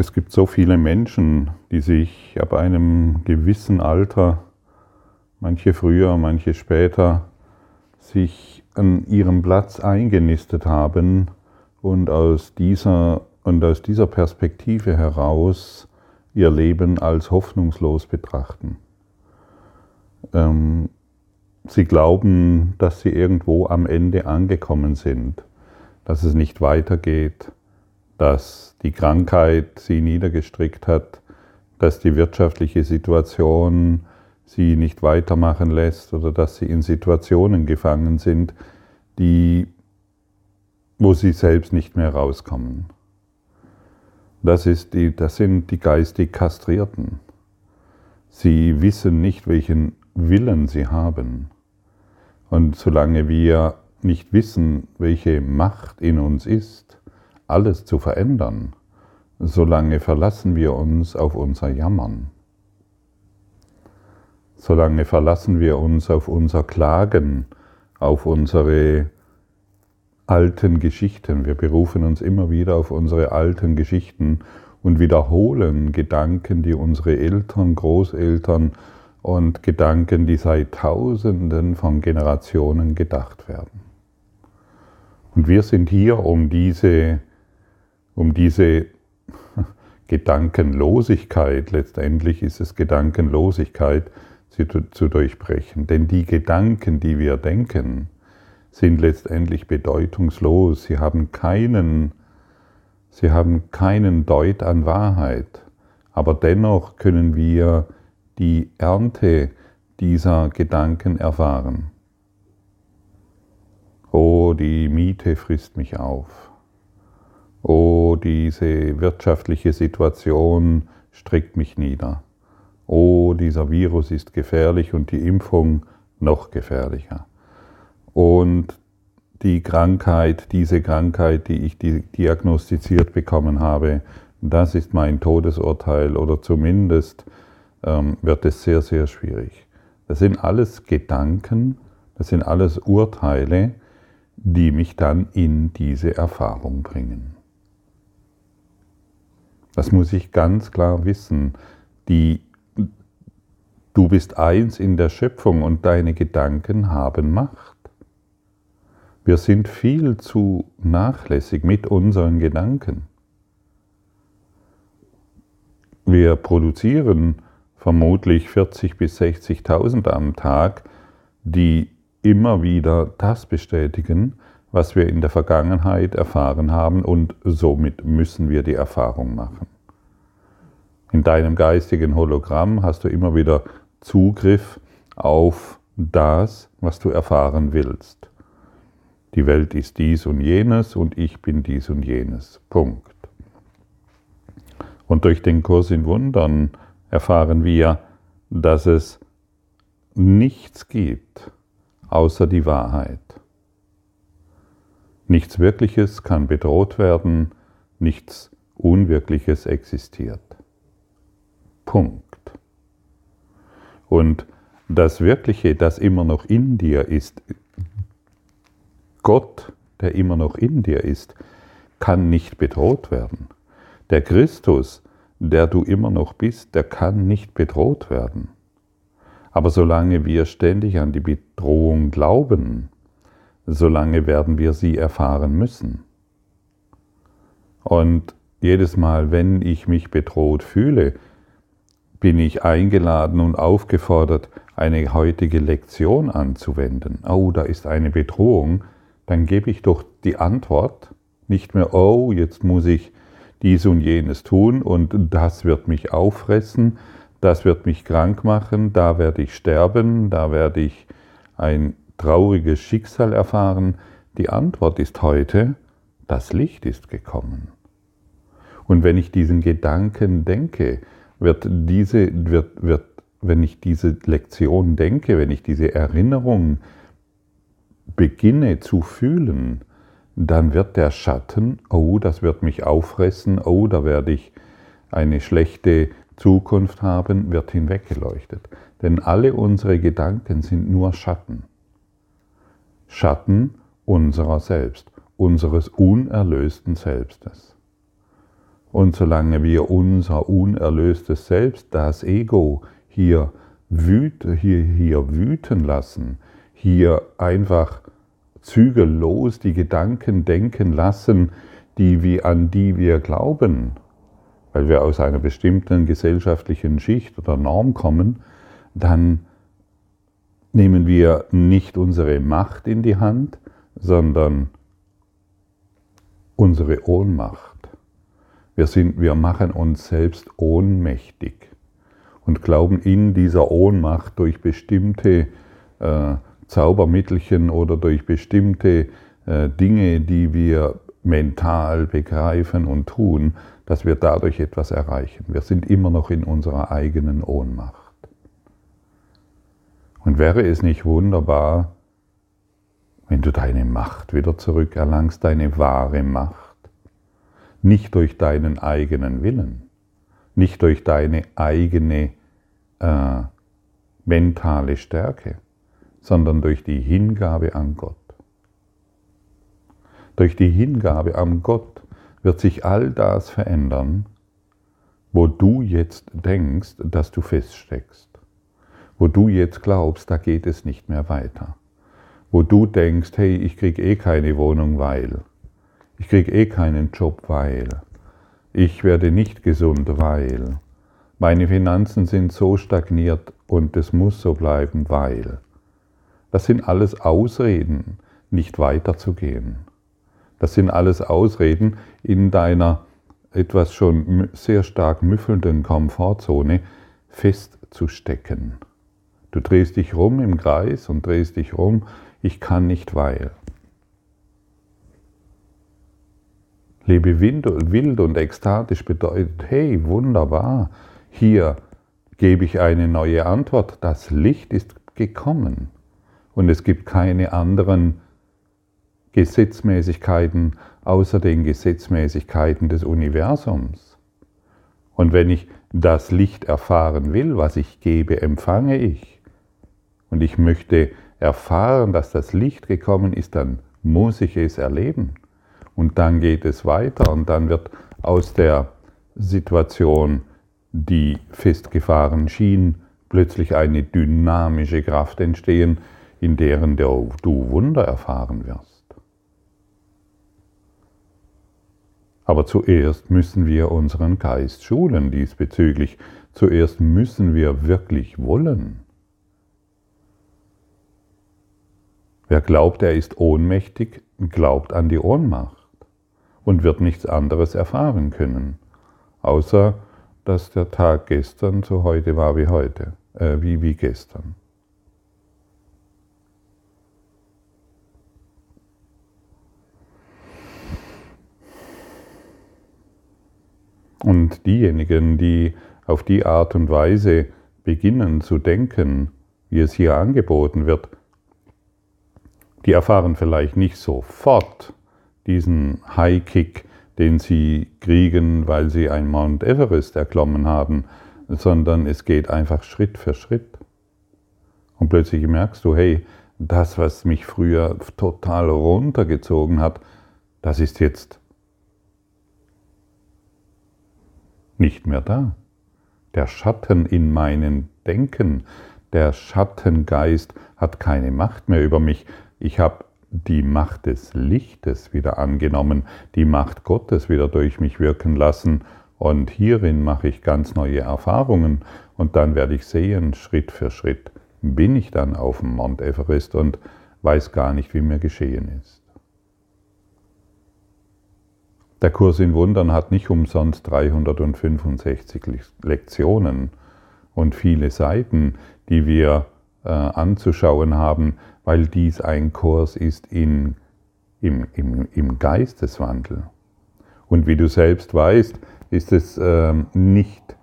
Es gibt so viele Menschen, die sich ab einem gewissen Alter, manche früher, manche später, sich an ihrem Platz eingenistet haben und aus dieser, und aus dieser Perspektive heraus ihr Leben als hoffnungslos betrachten. Ähm, sie glauben, dass sie irgendwo am Ende angekommen sind, dass es nicht weitergeht, dass die Krankheit sie niedergestrickt hat, dass die wirtschaftliche Situation sie nicht weitermachen lässt oder dass sie in Situationen gefangen sind, die, wo sie selbst nicht mehr rauskommen. Das, ist die, das sind die geistig Kastrierten. Sie wissen nicht, welchen Willen sie haben. Und solange wir nicht wissen, welche Macht in uns ist, alles zu verändern, solange verlassen wir uns auf unser Jammern. Solange verlassen wir uns auf unser Klagen, auf unsere alten Geschichten. Wir berufen uns immer wieder auf unsere alten Geschichten und wiederholen Gedanken, die unsere Eltern, Großeltern und Gedanken, die seit Tausenden von Generationen gedacht werden. Und wir sind hier, um diese um diese Gedankenlosigkeit, letztendlich ist es Gedankenlosigkeit, zu, zu durchbrechen. Denn die Gedanken, die wir denken, sind letztendlich bedeutungslos. Sie haben keinen, sie haben keinen Deut an Wahrheit. Aber dennoch können wir die Ernte dieser Gedanken erfahren. Oh, die Miete frisst mich auf. Oh, diese wirtschaftliche Situation strickt mich nieder. Oh, dieser Virus ist gefährlich und die Impfung noch gefährlicher. Und die Krankheit, diese Krankheit, die ich diagnostiziert bekommen habe, das ist mein Todesurteil oder zumindest ähm, wird es sehr, sehr schwierig. Das sind alles Gedanken, das sind alles Urteile, die mich dann in diese Erfahrung bringen. Das muss ich ganz klar wissen. Die, du bist eins in der Schöpfung und deine Gedanken haben Macht. Wir sind viel zu nachlässig mit unseren Gedanken. Wir produzieren vermutlich 40.000 bis 60.000 am Tag, die immer wieder das bestätigen, was wir in der Vergangenheit erfahren haben und somit müssen wir die Erfahrung machen. In deinem geistigen Hologramm hast du immer wieder Zugriff auf das, was du erfahren willst. Die Welt ist dies und jenes und ich bin dies und jenes. Punkt. Und durch den Kurs in Wundern erfahren wir, dass es nichts gibt außer die Wahrheit. Nichts Wirkliches kann bedroht werden, nichts Unwirkliches existiert. Punkt. Und das Wirkliche, das immer noch in dir ist, Gott, der immer noch in dir ist, kann nicht bedroht werden. Der Christus, der du immer noch bist, der kann nicht bedroht werden. Aber solange wir ständig an die Bedrohung glauben, solange werden wir sie erfahren müssen. Und jedes Mal, wenn ich mich bedroht fühle, bin ich eingeladen und aufgefordert, eine heutige Lektion anzuwenden. Oh, da ist eine Bedrohung, dann gebe ich doch die Antwort, nicht mehr, oh, jetzt muss ich dies und jenes tun und das wird mich auffressen, das wird mich krank machen, da werde ich sterben, da werde ich ein trauriges Schicksal erfahren? Die Antwort ist heute, das Licht ist gekommen. Und wenn ich diesen Gedanken denke, wird diese, wird, wird, wenn ich diese Lektion denke, wenn ich diese Erinnerung beginne zu fühlen, dann wird der Schatten, oh, das wird mich auffressen, oh, da werde ich eine schlechte Zukunft haben, wird hinweggeleuchtet. Denn alle unsere Gedanken sind nur Schatten. Schatten unserer selbst, unseres unerlösten Selbstes. Und solange wir unser unerlöstes Selbst, das Ego, hier, wüt, hier, hier wüten lassen, hier einfach zügellos die Gedanken denken lassen, die wir, an die wir glauben, weil wir aus einer bestimmten gesellschaftlichen Schicht oder Norm kommen, dann nehmen wir nicht unsere Macht in die Hand, sondern unsere Ohnmacht. Wir, sind, wir machen uns selbst ohnmächtig und glauben in dieser Ohnmacht durch bestimmte äh, Zaubermittelchen oder durch bestimmte äh, Dinge, die wir mental begreifen und tun, dass wir dadurch etwas erreichen. Wir sind immer noch in unserer eigenen Ohnmacht. Und wäre es nicht wunderbar, wenn du deine Macht wieder zurückerlangst, deine wahre Macht, nicht durch deinen eigenen Willen, nicht durch deine eigene äh, mentale Stärke, sondern durch die Hingabe an Gott. Durch die Hingabe an Gott wird sich all das verändern, wo du jetzt denkst, dass du feststeckst. Wo du jetzt glaubst, da geht es nicht mehr weiter. Wo du denkst, hey, ich kriege eh keine Wohnung, weil. Ich kriege eh keinen Job, weil. Ich werde nicht gesund, weil. Meine Finanzen sind so stagniert und es muss so bleiben, weil. Das sind alles Ausreden, nicht weiterzugehen. Das sind alles Ausreden in deiner etwas schon sehr stark müffelnden Komfortzone festzustecken. Du drehst dich rum im Kreis und drehst dich rum, ich kann nicht weil. Lebe wild und ekstatisch bedeutet, hey, wunderbar, hier gebe ich eine neue Antwort, das Licht ist gekommen und es gibt keine anderen Gesetzmäßigkeiten außer den Gesetzmäßigkeiten des Universums. Und wenn ich das Licht erfahren will, was ich gebe, empfange ich. Und ich möchte erfahren, dass das Licht gekommen ist, dann muss ich es erleben. Und dann geht es weiter und dann wird aus der Situation, die festgefahren schien, plötzlich eine dynamische Kraft entstehen, in deren du Wunder erfahren wirst. Aber zuerst müssen wir unseren Geist schulen diesbezüglich. Zuerst müssen wir wirklich wollen. Wer glaubt, er ist ohnmächtig, glaubt an die Ohnmacht und wird nichts anderes erfahren können, außer dass der Tag gestern so heute war wie heute, äh, wie, wie gestern. Und diejenigen, die auf die Art und Weise beginnen zu denken, wie es hier angeboten wird, die erfahren vielleicht nicht sofort diesen High-Kick, den sie kriegen, weil sie ein Mount Everest erklommen haben, sondern es geht einfach Schritt für Schritt. Und plötzlich merkst du, hey, das, was mich früher total runtergezogen hat, das ist jetzt nicht mehr da. Der Schatten in meinem Denken, der Schattengeist hat keine Macht mehr über mich. Ich habe die Macht des Lichtes wieder angenommen, die Macht Gottes wieder durch mich wirken lassen. Und hierin mache ich ganz neue Erfahrungen. Und dann werde ich sehen, Schritt für Schritt bin ich dann auf dem Mount Everest und weiß gar nicht, wie mir geschehen ist. Der Kurs in Wundern hat nicht umsonst 365 Lektionen. Und viele Seiten, die wir äh, anzuschauen haben, weil dies ein Kurs ist in, im, im, im Geisteswandel. Und wie du selbst weißt, ist es ähm, nicht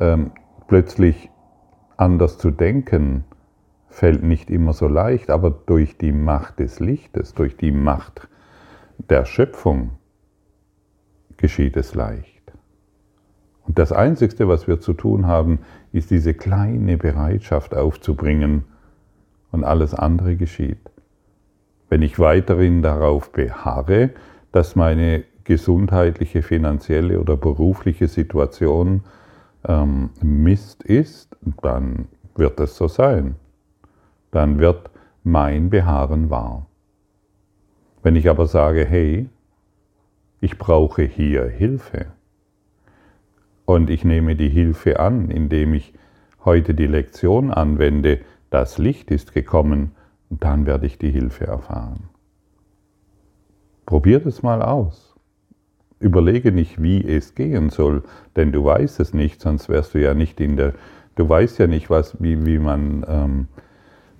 ähm, plötzlich anders zu denken, fällt nicht immer so leicht, aber durch die Macht des Lichtes, durch die Macht der Schöpfung geschieht es leicht. Und das Einzige, was wir zu tun haben, ist diese kleine Bereitschaft aufzubringen und alles andere geschieht. Wenn ich weiterhin darauf beharre, dass meine gesundheitliche, finanzielle oder berufliche Situation ähm, Mist ist, dann wird es so sein. Dann wird mein Beharren wahr. Wenn ich aber sage, hey, ich brauche hier Hilfe und ich nehme die Hilfe an, indem ich heute die Lektion anwende, das Licht ist gekommen, dann werde ich die Hilfe erfahren. Probier es mal aus. Überlege nicht, wie es gehen soll, denn du weißt es nicht, sonst wärst du ja nicht in der, du weißt ja nicht, was, wie, wie man, ähm,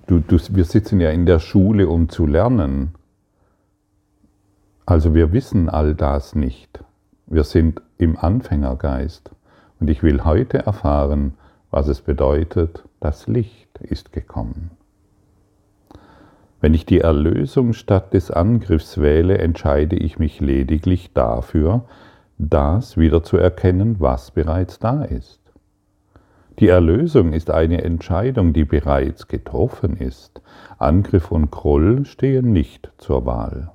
du, du, wir sitzen ja in der Schule, um zu lernen. Also wir wissen all das nicht. Wir sind im Anfängergeist. Und ich will heute erfahren, was es bedeutet, das Licht ist gekommen. Wenn ich die Erlösung statt des Angriffs wähle, entscheide ich mich lediglich dafür, das wieder zu erkennen, was bereits da ist. Die Erlösung ist eine Entscheidung, die bereits getroffen ist. Angriff und Groll stehen nicht zur Wahl.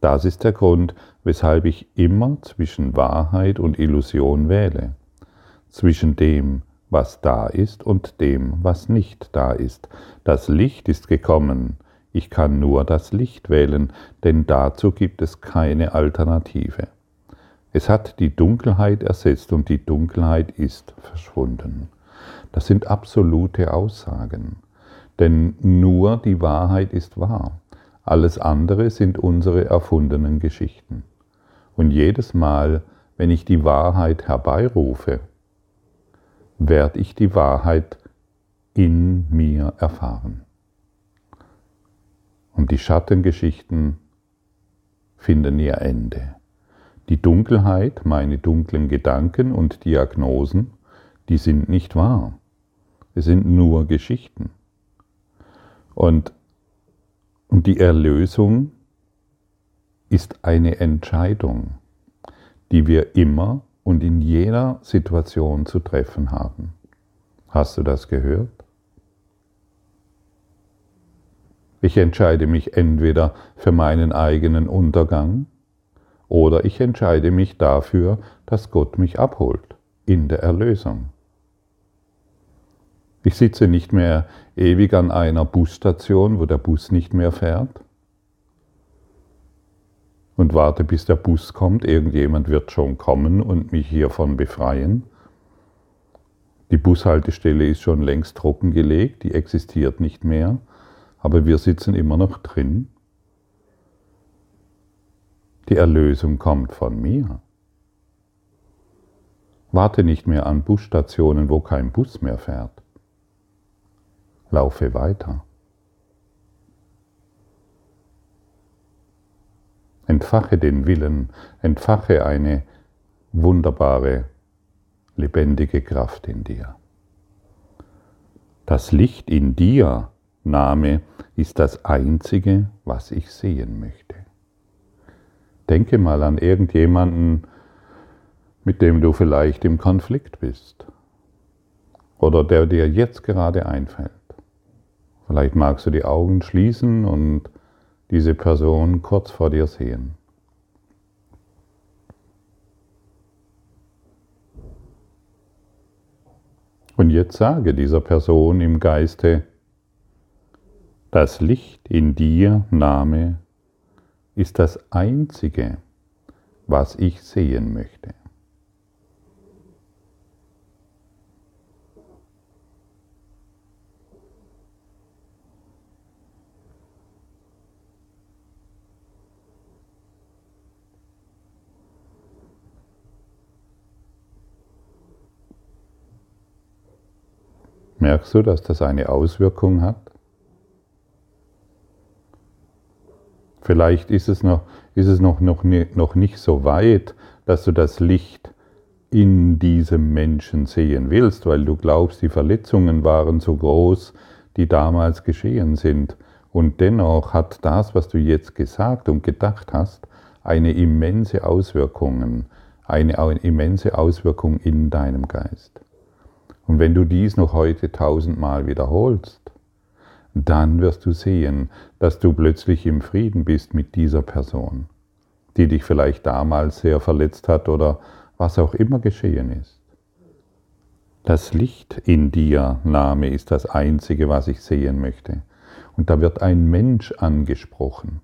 Das ist der Grund, weshalb ich immer zwischen Wahrheit und Illusion wähle, zwischen dem, was da ist und dem, was nicht da ist. Das Licht ist gekommen, ich kann nur das Licht wählen, denn dazu gibt es keine Alternative. Es hat die Dunkelheit ersetzt und die Dunkelheit ist verschwunden. Das sind absolute Aussagen, denn nur die Wahrheit ist wahr. Alles andere sind unsere erfundenen Geschichten. Und jedes Mal, wenn ich die Wahrheit herbeirufe, werde ich die Wahrheit in mir erfahren. Und die Schattengeschichten finden ihr Ende. Die Dunkelheit, meine dunklen Gedanken und Diagnosen, die sind nicht wahr. Es sind nur Geschichten. Und, und die Erlösung ist eine Entscheidung, die wir immer und in jeder Situation zu treffen haben. Hast du das gehört? Ich entscheide mich entweder für meinen eigenen Untergang oder ich entscheide mich dafür, dass Gott mich abholt in der Erlösung. Ich sitze nicht mehr ewig an einer Busstation, wo der Bus nicht mehr fährt und warte, bis der Bus kommt. Irgendjemand wird schon kommen und mich hiervon befreien. Die Bushaltestelle ist schon längst trockengelegt, die existiert nicht mehr aber wir sitzen immer noch drin. Die Erlösung kommt von mir. Warte nicht mehr an Busstationen, wo kein Bus mehr fährt. Laufe weiter. Entfache den Willen, entfache eine wunderbare, lebendige Kraft in dir. Das Licht in dir Name ist das Einzige, was ich sehen möchte. Denke mal an irgendjemanden, mit dem du vielleicht im Konflikt bist oder der dir jetzt gerade einfällt. Vielleicht magst du die Augen schließen und diese Person kurz vor dir sehen. Und jetzt sage dieser Person im Geiste, das Licht in dir, Name, ist das Einzige, was ich sehen möchte. Merkst du, dass das eine Auswirkung hat? Vielleicht ist es noch, ist es noch, noch, noch nicht so weit, dass du das Licht in diesem Menschen sehen willst, weil du glaubst, die Verletzungen waren so groß, die damals geschehen sind. Und dennoch hat das, was du jetzt gesagt und gedacht hast, eine immense Auswirkung, eine immense Auswirkung in deinem Geist. Und wenn du dies noch heute tausendmal wiederholst, dann wirst du sehen, dass du plötzlich im Frieden bist mit dieser Person. die dich vielleicht damals sehr verletzt hat oder was auch immer geschehen ist. Das Licht in dir, Name, ist das Einzige, was ich sehen möchte. Und da wird ein Mensch angesprochen.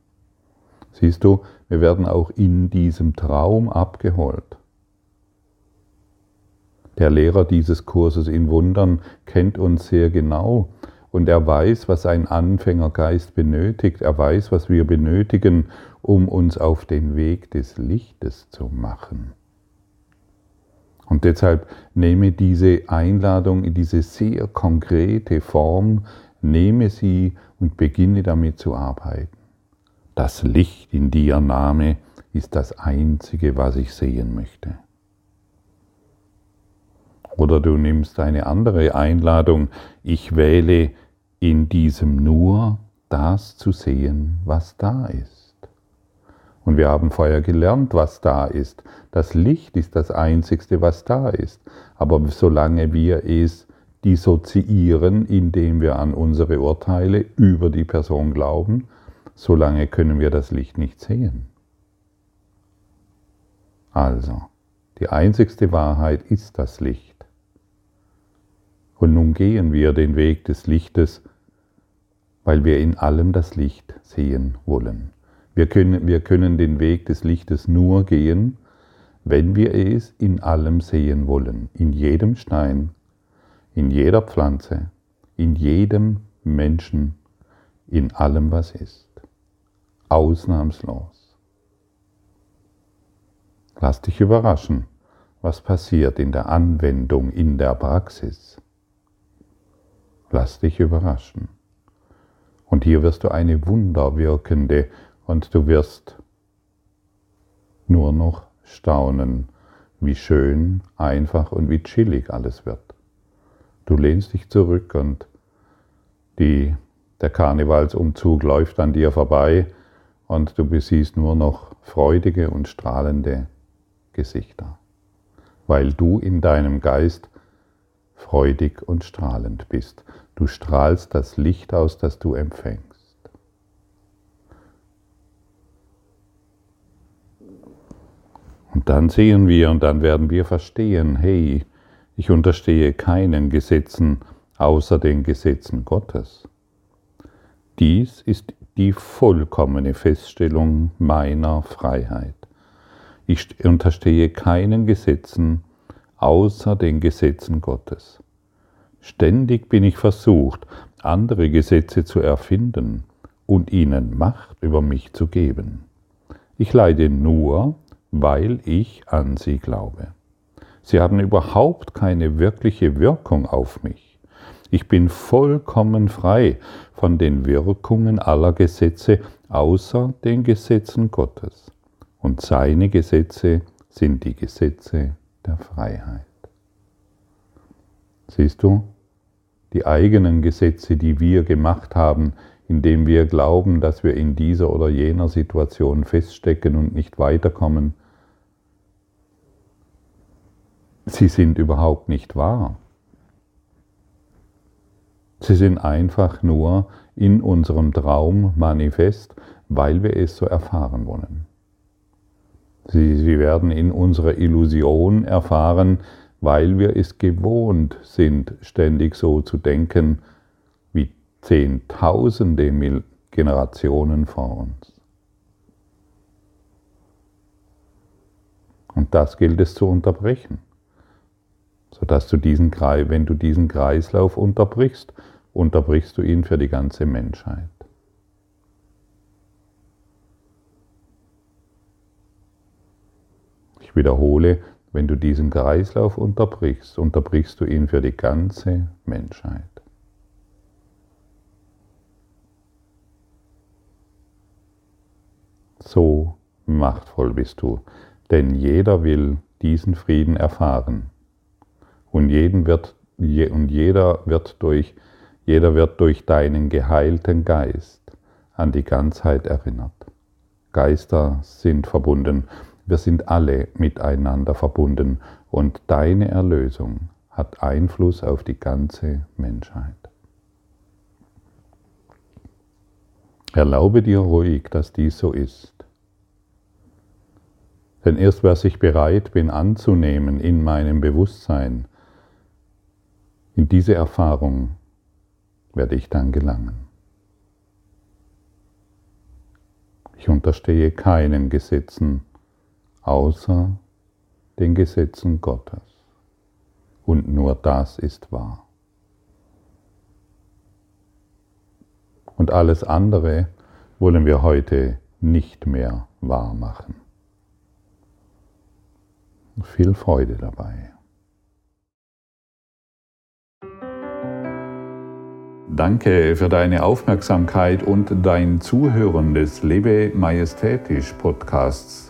Siehst du, wir werden auch in diesem Traum abgeholt. Der Lehrer dieses Kurses in Wundern kennt uns sehr genau und er weiß, was ein Anfängergeist benötigt. Er weiß, was wir benötigen, um uns auf den Weg des Lichtes zu machen. Und deshalb nehme diese Einladung in diese sehr konkrete Form, nehme sie und beginne damit zu arbeiten. Das Licht in dir, Name, ist das Einzige, was ich sehen möchte. Oder du nimmst eine andere Einladung, ich wähle in diesem nur das zu sehen, was da ist. Und wir haben vorher gelernt, was da ist. Das Licht ist das Einzigste, was da ist. Aber solange wir es dissoziieren, indem wir an unsere Urteile über die Person glauben, solange können wir das Licht nicht sehen. Also, die einzigste Wahrheit ist das Licht. Und nun gehen wir den Weg des Lichtes, weil wir in allem das Licht sehen wollen. Wir können, wir können den Weg des Lichtes nur gehen, wenn wir es in allem sehen wollen, in jedem Stein, in jeder Pflanze, in jedem Menschen, in allem, was ist. Ausnahmslos. Lass dich überraschen, was passiert in der Anwendung, in der Praxis. Lass dich überraschen. Und hier wirst du eine wunderwirkende und du wirst nur noch staunen, wie schön, einfach und wie chillig alles wird. Du lehnst dich zurück und die, der Karnevalsumzug läuft an dir vorbei und du besiehst nur noch freudige und strahlende Gesichter, weil du in deinem Geist freudig und strahlend bist. Du strahlst das Licht aus, das du empfängst. Und dann sehen wir und dann werden wir verstehen, hey, ich unterstehe keinen Gesetzen außer den Gesetzen Gottes. Dies ist die vollkommene Feststellung meiner Freiheit. Ich unterstehe keinen Gesetzen außer den Gesetzen Gottes. Ständig bin ich versucht, andere Gesetze zu erfinden und ihnen Macht über mich zu geben. Ich leide nur, weil ich an sie glaube. Sie haben überhaupt keine wirkliche Wirkung auf mich. Ich bin vollkommen frei von den Wirkungen aller Gesetze außer den Gesetzen Gottes. Und seine Gesetze sind die Gesetze der Freiheit. Siehst du, die eigenen Gesetze, die wir gemacht haben, indem wir glauben, dass wir in dieser oder jener Situation feststecken und nicht weiterkommen, sie sind überhaupt nicht wahr. Sie sind einfach nur in unserem Traum manifest, weil wir es so erfahren wollen. Sie, sie werden in unserer Illusion erfahren, weil wir es gewohnt sind, ständig so zu denken wie Zehntausende Generationen vor uns. Und das gilt es zu unterbrechen, sodass du diesen, wenn du diesen Kreislauf unterbrichst, unterbrichst du ihn für die ganze Menschheit. Ich wiederhole, wenn du diesen Kreislauf unterbrichst, unterbrichst du ihn für die ganze Menschheit. So machtvoll bist du, denn jeder will diesen Frieden erfahren. Und, jeden wird, und jeder, wird durch, jeder wird durch deinen geheilten Geist an die Ganzheit erinnert. Geister sind verbunden wir sind alle miteinander verbunden und deine Erlösung hat Einfluss auf die ganze Menschheit. Erlaube dir ruhig, dass dies so ist. Denn erst was ich bereit bin anzunehmen in meinem Bewusstsein, in diese Erfahrung werde ich dann gelangen. Ich unterstehe keinen Gesetzen außer den Gesetzen Gottes. Und nur das ist wahr. Und alles andere wollen wir heute nicht mehr wahr machen. Viel Freude dabei. Danke für deine Aufmerksamkeit und dein Zuhören des Lebe Majestätisch Podcasts.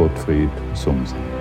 Gottfried Sumsen.